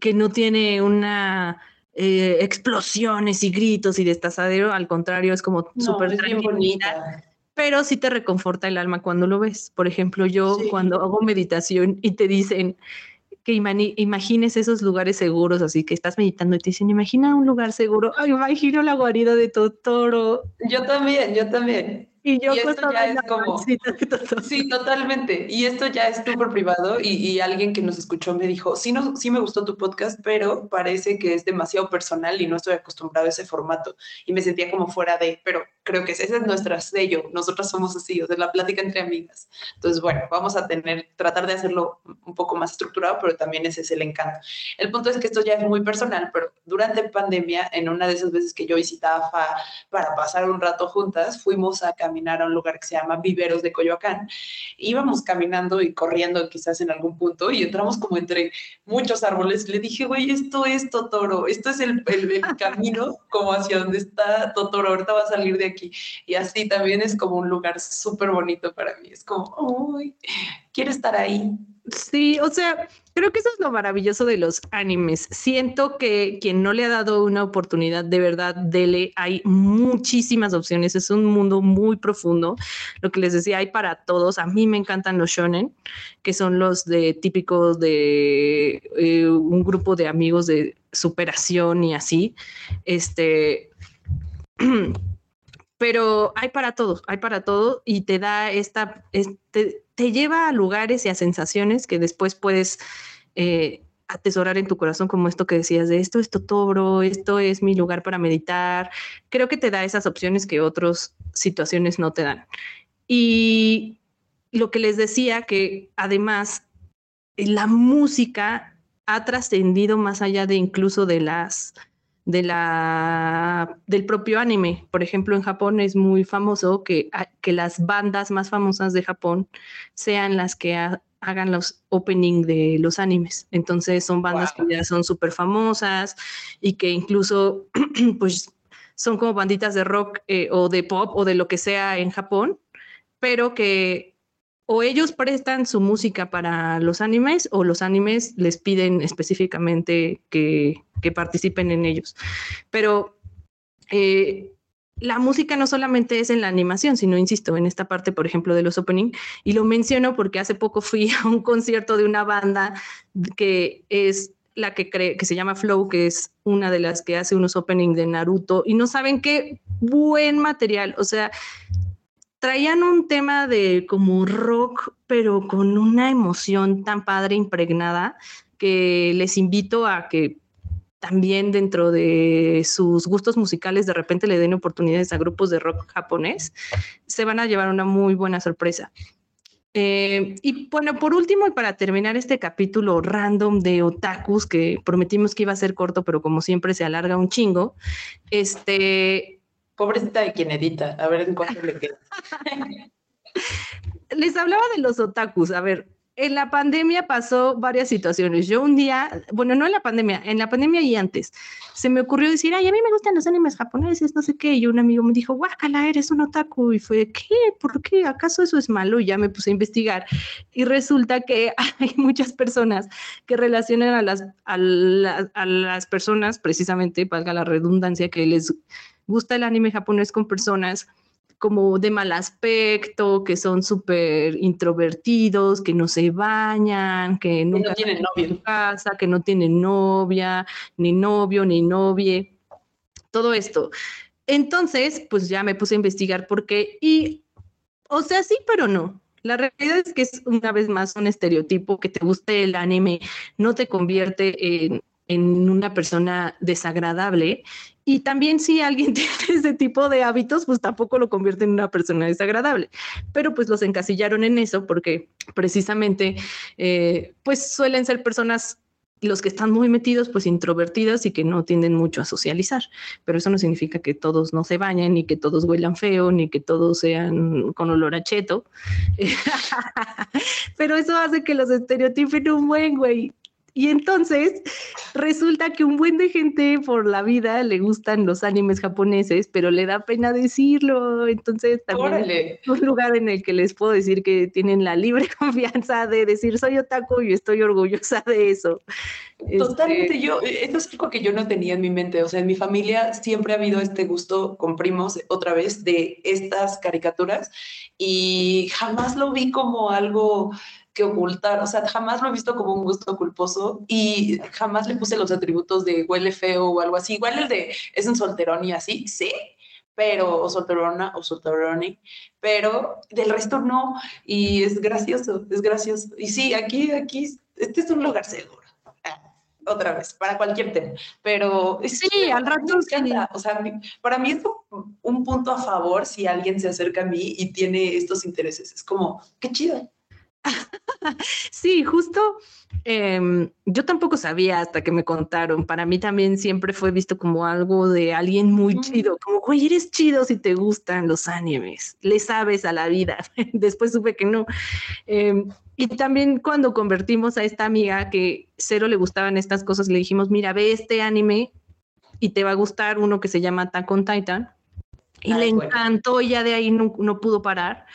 que no tiene una eh, explosiones y gritos y destazadero, al contrario, es como súper bonita. Pero sí te reconforta el alma cuando lo ves. Por ejemplo, yo cuando hago meditación y te dicen, imagines esos lugares seguros, así que estás meditando y te dicen, imagina un lugar seguro, Ay, imagino la guarida de Totoro. Yo también, yo también. Y yo esto ya es como... Sí, totalmente. Y esto ya es súper privado y, y, alguien que nos escuchó me dijo, sí, no, sí me gustó tu podcast, pero parece que es demasiado personal y no estoy acostumbrado a ese formato. Y me sentía como fuera de, pero creo que ese es nuestro sello. Nosotras somos así, o sea, la plática entre amigas. Entonces, bueno, vamos a tener, tratar de hacerlo un poco más estructurado, pero también ese es el encanto. El punto es que esto ya es muy personal, pero durante pandemia, en una de esas veces que yo visitaba FA para pasar un rato juntas, fuimos a caminar a un lugar que se llama Viveros de Coyoacán. Íbamos caminando y corriendo quizás en algún punto y entramos como entre muchos árboles. Le dije, güey, esto es Totoro, esto es el, el, el [LAUGHS] camino como hacia donde está Totoro, ahorita va a salir de aquí y así también es como un lugar súper bonito para mí. Es como, uy, quiero estar ahí. Sí, o sea, creo que eso es lo maravilloso de los animes. Siento que quien no le ha dado una oportunidad, de verdad, dele, hay muchísimas opciones, es un mundo muy profundo. Lo que les decía, hay para todos. A mí me encantan los shonen, que son los de típicos de eh, un grupo de amigos de superación y así. Este [CLEARS THROAT] pero hay para todos, hay para todo y te da esta, este, te lleva a lugares y a sensaciones que después puedes eh, atesorar en tu corazón, como esto que decías de esto es Totoro, esto es mi lugar para meditar. Creo que te da esas opciones que otras situaciones no te dan. Y lo que les decía, que además la música ha trascendido más allá de incluso de las de la, del propio anime. Por ejemplo, en Japón es muy famoso que, que las bandas más famosas de Japón sean las que hagan los opening de los animes. Entonces son bandas que ya son súper famosas y que incluso [CLEARS THROAT] pues son como banditas de rock eh, o de pop o de lo que sea en Japón, pero que o ellos prestan su música para los animes o los animes les piden específicamente que, participen en ellos. Pero eh, la música no solamente es en la animación, sino, insisto, en esta parte, por ejemplo, de los opening, y lo menciono porque hace poco fui a un concierto de una banda que es la que cree, que se llama Flow, que es una de las que hace unos opening de Naruto, y no saben qué buen material, o sea, traían un tema de como rock, pero con una emoción tan padre impregnada que les invito a que también dentro de sus gustos musicales de repente le den oportunidades a grupos de rock japonés, se van a llevar una muy buena sorpresa. Eh, y bueno, por último, y para terminar este capítulo random de otakus, que prometimos que iba a ser corto, pero como siempre se alarga un chingo, este, Pobrecita de quien edita, a ver en cuánto le queda. [LAUGHS] Les hablaba de los otakus, a ver, en la pandemia pasó varias situaciones. Yo un día, bueno, no en la pandemia, en la pandemia y antes, se me ocurrió decir, ay, a mí me gustan los animes japoneses, no sé qué. Y un amigo me dijo, guácala, eres un otaku. Y fue, ¿qué? ¿Por qué? ¿Acaso eso es malo? Y ya me puse a investigar. Y resulta que [LAUGHS] hay muchas personas que relacionan a las, a, a las personas, precisamente, valga la redundancia, que les gusta el anime japonés con personas como de mal aspecto, que son súper introvertidos, que no se bañan, que nunca no tienen novio en casa, que no tienen novia, ni novio, ni novie, todo esto. Entonces, pues ya me puse a investigar por qué y, o sea, sí, pero no. La realidad es que es una vez más un estereotipo que te guste el anime, no te convierte en, en una persona desagradable y también si alguien [LAUGHS] tiene ese tipo de hábitos, pues tampoco lo convierte en una persona desagradable. Pero pues los encasillaron en eso porque precisamente eh, pues suelen ser personas los que están muy metidos, pues introvertidas y que no tienden mucho a socializar. Pero eso no significa que todos no se bañen, ni que todos huelan feo, ni que todos sean con olor a cheto. [LAUGHS] Pero eso hace que los estereotipen un buen, güey Y entonces resulta que un buen de gente por la vida le gustan los animes japoneses, pero le da pena decirlo. Entonces también es un lugar en el que les puedo decir que tienen la libre [LAUGHS] confianza de decir soy otaku y estoy orgullosa de eso. Totalmente, este yo, esto es algo que yo no tenía en mi mente, o sea, en mi familia siempre ha habido este gusto con primos, otra vez, de estas caricaturas y jamás lo vi como algo que ocultar, o sea, jamás lo he visto como un gusto culposo y jamás le puse los atributos de huele feo o algo así, igual el de es un solterón y así, sí, pero, o solterona o solteroni, pero del resto no, y es gracioso, es gracioso. Y sí, aquí, aquí, este es un lugar seguro otra vez, para cualquier tema. Pero sí, al rato O sea, para mí es un punto a favor si alguien se acerca a mí y tiene estos intereses. Es como, qué chido. [LAUGHS] sí, justo em, yo tampoco sabía hasta que me contaron. Para mí también siempre fue visto como algo de alguien muy chido, como, güey, eres chido si te gustan los animes, le sabes a la vida. [LAUGHS] Después supe que no. Em, y también cuando convertimos a esta amiga que cero le gustaban estas cosas, le dijimos, mira, ve este anime y te va a gustar uno que se llama Attack on Titan. Y le encantó y ya de ahí no, no pudo parar.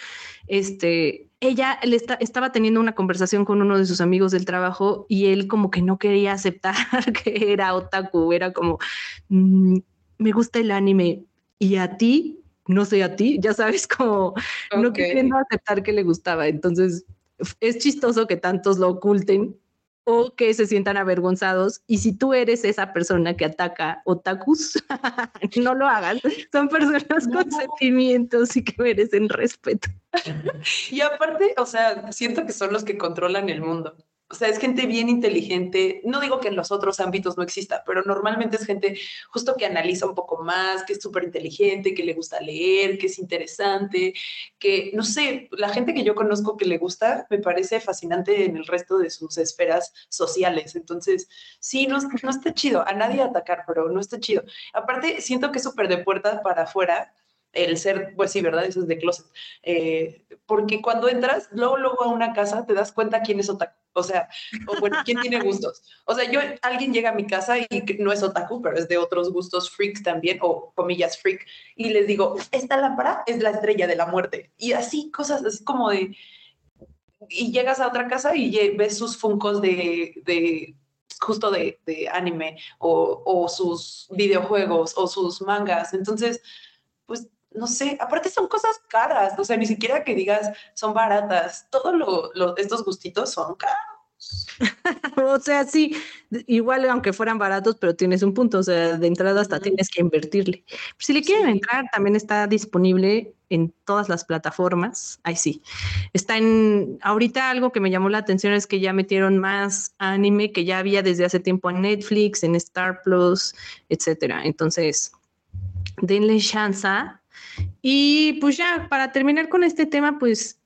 Este, ella le estaba teniendo una conversación con uno de sus amigos del trabajo y él como que no quería aceptar [LAUGHS] que era otaku, era como, mm, me gusta el anime y a ti, no sé a ti, ya sabes, como no queriendo aceptar que le gustaba. Entonces es chistoso que tantos lo oculten o que se sientan avergonzados. Y si tú eres esa persona que ataca otakus, [LAUGHS] no lo hagas. Son personas con sentimientos y que merecen respeto. [LAUGHS] y aparte, o sea, siento que son los que controlan el mundo. O sea, es gente bien inteligente. No digo que en los otros ámbitos no exista, pero normalmente es gente justo que analiza un poco más, que es súper inteligente, que le gusta leer, que es interesante, que, no sé, la gente que yo conozco que le gusta me parece fascinante en el resto de sus esferas sociales. Entonces, sí, no, no está chido. A nadie atacar, pero no está chido. Aparte, siento que es súper de puerta para afuera el ser, pues sí, ¿verdad? Eso es de closet. Eh, porque cuando entras, luego, luego a una casa, te das cuenta quién es otaku. O sea, o bueno, quién tiene [LAUGHS] gustos. O sea, yo, alguien llega a mi casa y no es otaku, pero es de otros gustos freaks también, o comillas freak, y les digo, esta lámpara es la estrella de la muerte. Y así, cosas así como de... Y llegas a otra casa y ves sus funcos de, de justo de, de anime, o, o sus videojuegos, o sus mangas. Entonces, pues no sé, aparte son cosas caras, o sea, ni siquiera que digas son baratas, todos lo, estos gustitos son caros. [LAUGHS] o sea, sí, igual aunque fueran baratos, pero tienes un punto, o sea, de entrada hasta tienes que invertirle. Si le quieren entrar, también está disponible en todas las plataformas. Ahí sí. Está en, ahorita algo que me llamó la atención es que ya metieron más anime que ya había desde hace tiempo en Netflix, en Star Plus, etcétera. Entonces, denle chance y pues ya, para terminar con este tema, pues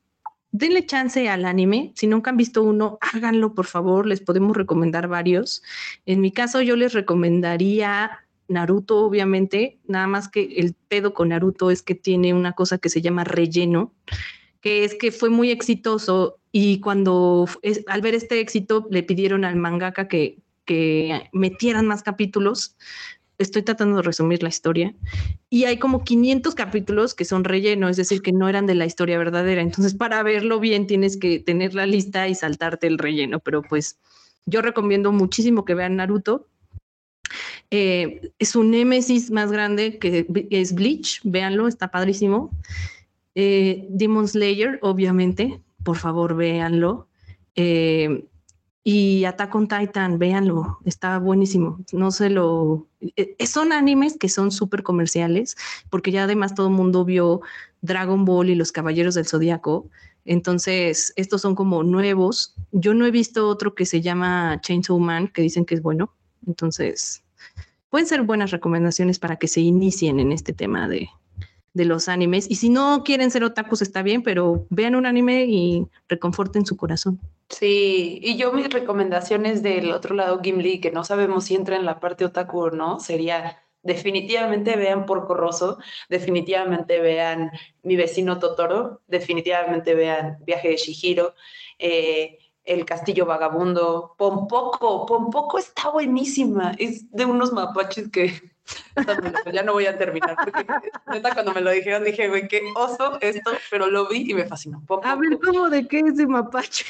denle chance al anime. Si nunca han visto uno, háganlo, por favor. Les podemos recomendar varios. En mi caso, yo les recomendaría Naruto, obviamente. Nada más que el pedo con Naruto es que tiene una cosa que se llama relleno, que es que fue muy exitoso y cuando al ver este éxito le pidieron al mangaka que, que metieran más capítulos estoy tratando de resumir la historia y hay como 500 capítulos que son relleno, es decir, que no eran de la historia verdadera. Entonces, para verlo bien tienes que tener la lista y saltarte el relleno, pero pues yo recomiendo muchísimo que vean Naruto. Eh, es un némesis más grande que es Bleach, véanlo, está padrísimo. Eh, Demon Slayer, obviamente, por favor, véanlo. Eh, y Attack on Titan, véanlo, está buenísimo. No se lo. Eh, eh, son animes que son súper comerciales, porque ya además todo el mundo vio Dragon Ball y los Caballeros del Zodíaco. Entonces, estos son como nuevos. Yo no he visto otro que se llama Chainsaw Man, que dicen que es bueno. Entonces, pueden ser buenas recomendaciones para que se inicien en este tema de, de los animes. Y si no quieren ser otakus, está bien, pero vean un anime y reconforten su corazón. Sí, y yo mis recomendaciones del otro lado, Gimli, que no sabemos si entra en la parte otaku o no, sería definitivamente vean Porco Rosso, definitivamente vean Mi vecino Totoro, definitivamente vean Viaje de Shihiro, eh, El Castillo Vagabundo, Pompoco, Pompoco está buenísima, es de unos mapaches que ya no voy a terminar, porque neta cuando me lo dijeron dije, güey, qué oso esto, pero lo vi y me fascinó. A ver, ¿cómo de qué es de mapache?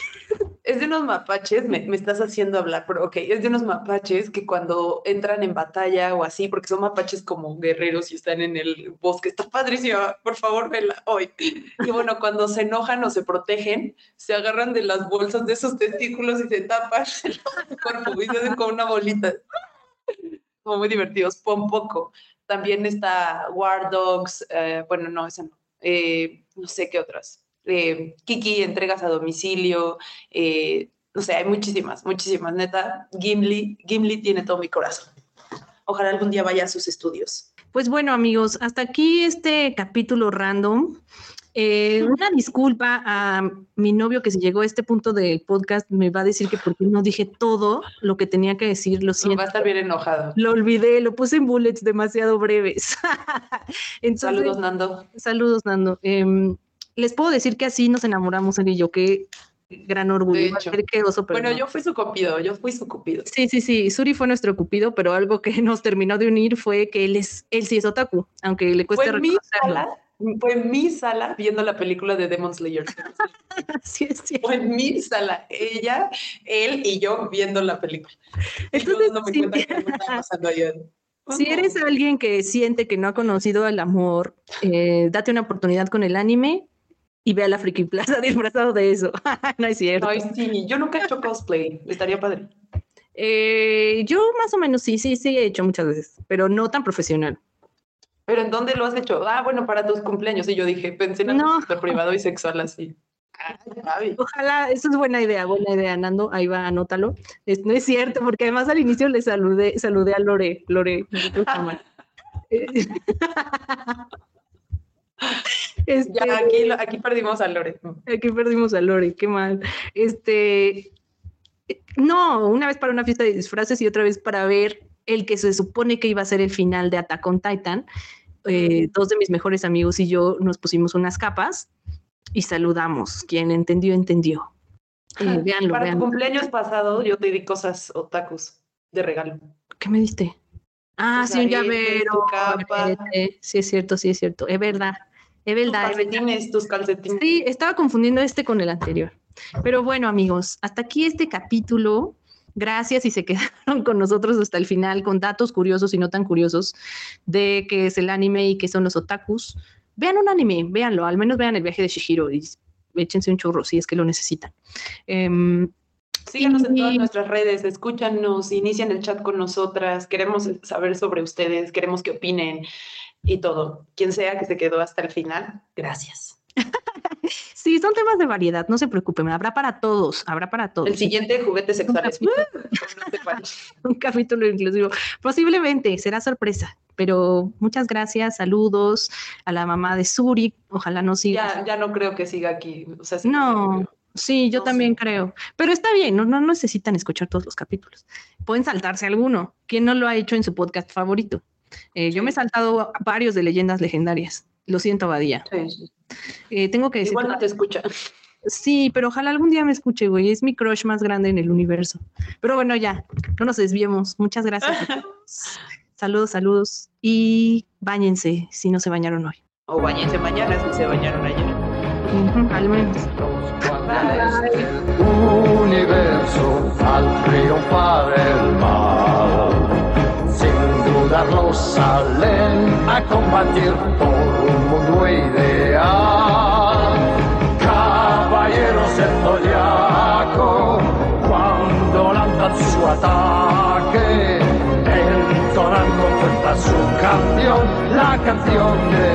Es de unos mapaches, me, me, estás haciendo hablar, pero ok, es de unos mapaches que cuando entran en batalla o así, porque son mapaches como guerreros y están en el bosque, está padrísima, por favor, vela hoy. Y bueno, cuando se enojan o se protegen, se agarran de las bolsas de sus testículos y se tapan el cuerpo y se hacen como una bolita como muy divertidos, poco. También está War Dogs, eh, bueno, no, esa no, eh, no sé qué otras. Eh, Kiki, entregas a domicilio, no sé, hay muchísimas, muchísimas, neta. Gimli, Gimli tiene todo mi corazón. Ojalá algún día vaya a sus estudios. Pues bueno, amigos, hasta aquí este capítulo random. Eh, una disculpa a mi novio que si llegó a este punto del podcast me va a decir que porque no dije todo lo que tenía que decir, lo siento. va a estar bien enojado. Lo olvidé, lo puse en bullets demasiado breves. [LAUGHS] saludos, Nando. Saludos, Nando. Em, les puedo decir que así nos enamoramos él y yo, qué gran orgullo. bueno, yo fui su cupido, yo fui su cupido. Sí, sí, sí, Suri fue nuestro cupido, pero algo que [LAUGHS] nos terminó de unir fue que él es, él sí es otaku, aunque le cueste reconocerlo fue en mi sala viendo la película de Demon Slayer. [LAUGHS] sí. Fue en mi sala, ella, él y yo viendo la película. Entonces, no me sí. cuenta que está pasando allá. Si eres alguien que siente que no ha conocido el amor, eh, date una oportunidad con el anime y ve a la Friki Plaza [LAUGHS] disfrazado de eso. [LAUGHS] no es cierto. Ay, sí, yo nunca he hecho cosplay, estaría padre. Eh, yo más o menos sí, sí, sí he hecho muchas veces, pero no tan profesional. ¿Pero en dónde lo has hecho? Ah, bueno, para tus cumpleaños. Y yo dije, pensé en algo privado y sexual así. Ojalá, eso es buena idea, buena idea, Nando. Ahí va, anótalo. no es cierto, porque además al inicio le saludé, saludé a Lore. Lore, [LAUGHS] este, ya, aquí, aquí perdimos a Lore. Aquí perdimos a Lore, qué mal. Este, no, una vez para una fiesta de disfraces y otra vez para ver el que se supone que iba a ser el final de Attack on Titan. Eh, dos de mis mejores amigos y yo nos pusimos unas capas y saludamos. Quien entendió, entendió. Eh, Para tu cumpleaños pasado yo te di cosas otakus de regalo. ¿Qué me diste? Ah, sí, un llavero. Sí, es cierto, sí, es cierto. Es verdad. Es verdad. Tus calcetines, tus calcetines. Sí, estaba confundiendo este con el anterior. Pero bueno, amigos, hasta aquí este capítulo. Gracias y se [LAUGHS] quedaron con nosotros hasta el final con datos curiosos y no tan curiosos de qué es el anime y qué son los otakus. Vean un anime, véanlo, al menos vean el viaje de Shihiro y échense un churro si es que lo necesitan. Em, Síganos en todas nuestras redes, escúchanos, inician el chat con nosotras, queremos saber sobre ustedes, queremos que opinen y todo. Quien sea que se quedó hasta el final, gracias. [LAUGHS] Sí, son temas de variedad, no se preocupen, habrá para todos, habrá para todos. El siguiente juguete sexual [LAUGHS] [LAUGHS] Un capítulo inclusivo. Posiblemente, será sorpresa, pero muchas gracias, saludos a la mamá de Suri, ojalá no siga. Ya, ya no creo que siga aquí. no, sí, yo también creo. Pero está bien, no, no necesitan escuchar todos los capítulos. Pueden saltarse alguno. ¿Quién no lo ha hecho en su podcast favorito? Eh, yo me he saltado varios de leyendas legendarias. Lo siento, Badía. Sí, eh, tengo que decir. Igual no te escucha. Sí, pero ojalá algún día me escuche, güey. Es mi crush más grande en el universo. Pero bueno, ya, no nos desviemos. Muchas gracias. [LAUGHS] saludos, saludos. Y bañense si no se bañaron hoy. O bañense mañana si se bañaron ayer. al menos. Universo al triunfar el mal. Sin dudarlo salen a combatir por un mundo ideal. Caballeros del zodiaco, cuando lanzan su ataque, entonando frente a su canción, la canción de